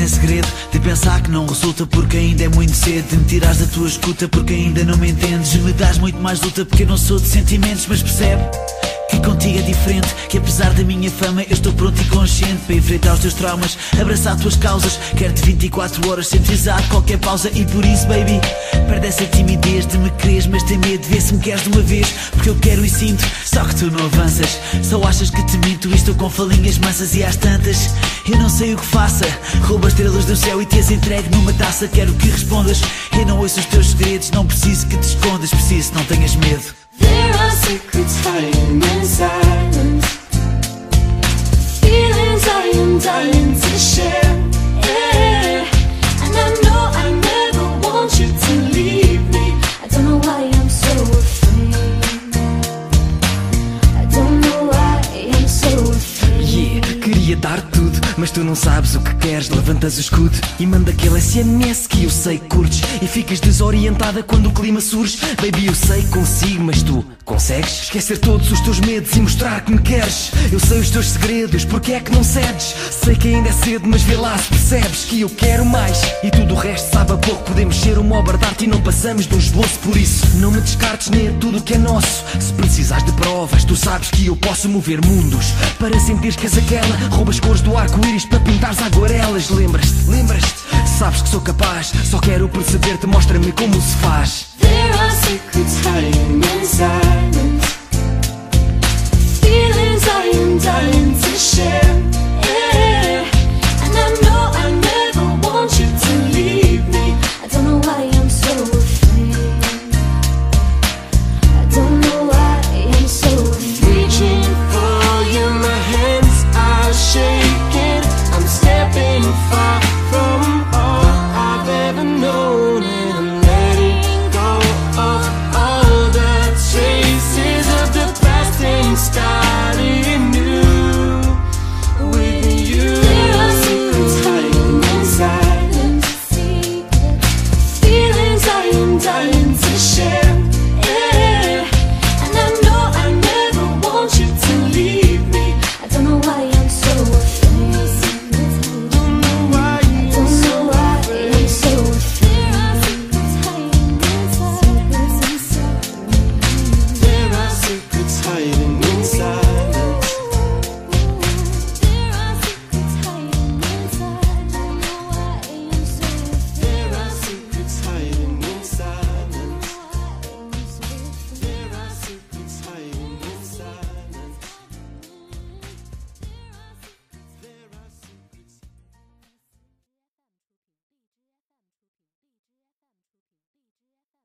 em segredo, de pensar que não resulta porque ainda é muito cedo, de me tirares da tua escuta porque ainda não me entendes, me dás muito mais luta porque eu não sou de sentimentos, mas percebe? Que contigo é diferente, que apesar da minha fama eu estou pronto e consciente para enfrentar os teus traumas, abraçar tuas causas. Quero-te 24 horas sem precisar qualquer pausa e por isso, baby, perde essa timidez de me queres, mas tem medo de ver se me queres de uma vez. Porque eu quero e sinto, só que tu não avanças. Só achas que te minto e estou com falinhas mansas e às tantas. Eu não sei o que faça, rouba estrelas do céu e te as entregue numa taça. Quero que respondas, eu não ouço os teus segredos, não preciso que te escondas, preciso, não tenhas medo. There are secrets hiding in dar tudo, mas tu não sabes o que queres. Levantas o escudo e manda aquele SMS que eu sei que curtes. E ficas desorientada quando o clima surge. Baby, eu sei que consigo, mas tu consegues esquecer todos os teus medos e mostrar que me queres. Eu sei os teus segredos, porque é que não cedes? Sei que ainda é cedo, mas vê lá se percebes que eu quero mais. E tudo o resto sabe a pouco. Podemos ser uma obra de arte e não passamos de um esboço. Por isso, não me descartes nem a tudo o que é nosso. Se precisares de provas, tu sabes que eu posso mover mundos. Para sentires que és aquela, roubas cores do arco-íris para pintares aguarelas. Lembras-te, lembras-te? Sabes que sou capaz, só quero perceber-te, mostra-me como se faz. There are secrets hiding in